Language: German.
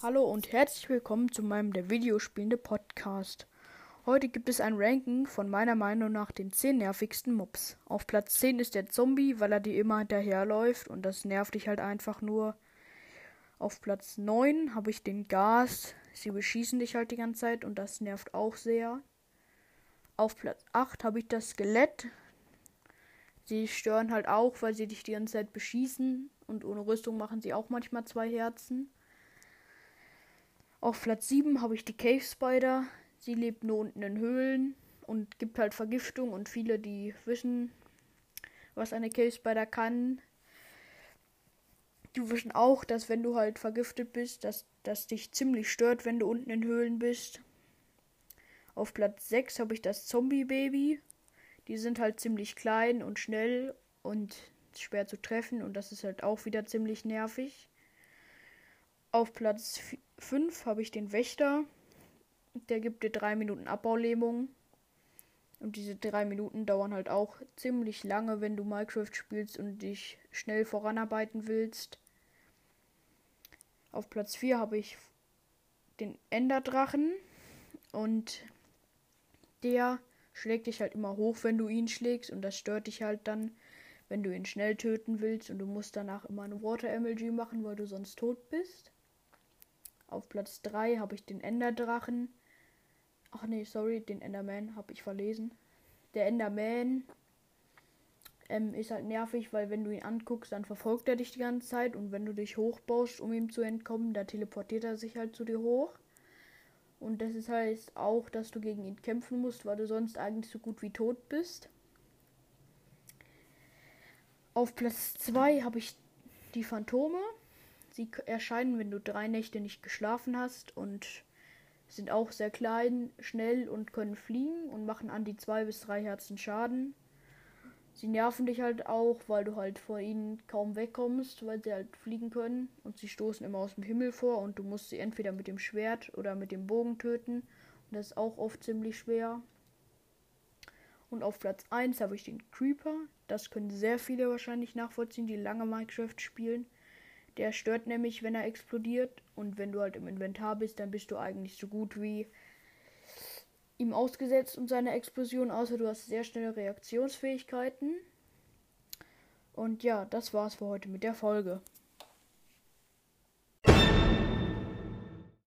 Hallo und herzlich willkommen zu meinem der Videospielende Podcast. Heute gibt es ein Ranking von meiner Meinung nach den 10 nervigsten Mobs. Auf Platz 10 ist der Zombie, weil er dir immer hinterherläuft und das nervt dich halt einfach nur. Auf Platz 9 habe ich den Gas. Sie beschießen dich halt die ganze Zeit und das nervt auch sehr. Auf Platz 8 habe ich das Skelett. Sie stören halt auch, weil sie dich die ganze Zeit beschießen und ohne Rüstung machen sie auch manchmal zwei Herzen. Auf Platz 7 habe ich die Cave Spider. Sie lebt nur unten in Höhlen und gibt halt Vergiftung und viele, die wissen, was eine Cave Spider kann, die wissen auch, dass wenn du halt vergiftet bist, dass das dich ziemlich stört, wenn du unten in Höhlen bist. Auf Platz 6 habe ich das Zombie Baby. Die sind halt ziemlich klein und schnell und schwer zu treffen und das ist halt auch wieder ziemlich nervig. Auf Platz 5 habe ich den Wächter. Der gibt dir 3 Minuten Abbaulähmung. Und diese 3 Minuten dauern halt auch ziemlich lange, wenn du Minecraft spielst und dich schnell voranarbeiten willst. Auf Platz 4 habe ich den Enderdrachen. Und der schlägt dich halt immer hoch, wenn du ihn schlägst. Und das stört dich halt dann, wenn du ihn schnell töten willst. Und du musst danach immer eine Water MLG machen, weil du sonst tot bist. Auf Platz 3 habe ich den Enderdrachen. Ach nee, sorry, den Enderman habe ich verlesen. Der Enderman ähm, ist halt nervig, weil wenn du ihn anguckst, dann verfolgt er dich die ganze Zeit und wenn du dich hochbaust, um ihm zu entkommen, da teleportiert er sich halt zu dir hoch. Und das ist heißt auch, dass du gegen ihn kämpfen musst, weil du sonst eigentlich so gut wie tot bist. Auf Platz 2 habe ich die Phantome. Sie erscheinen, wenn du drei Nächte nicht geschlafen hast und sind auch sehr klein, schnell und können fliegen und machen an die zwei bis drei Herzen Schaden. Sie nerven dich halt auch, weil du halt vor ihnen kaum wegkommst, weil sie halt fliegen können und sie stoßen immer aus dem Himmel vor und du musst sie entweder mit dem Schwert oder mit dem Bogen töten und das ist auch oft ziemlich schwer. Und auf Platz 1 habe ich den Creeper. Das können sehr viele wahrscheinlich nachvollziehen, die lange Minecraft spielen. Der stört nämlich, wenn er explodiert. Und wenn du halt im Inventar bist, dann bist du eigentlich so gut wie ihm ausgesetzt und seine Explosion, außer du hast sehr schnelle Reaktionsfähigkeiten. Und ja, das war's für heute mit der Folge.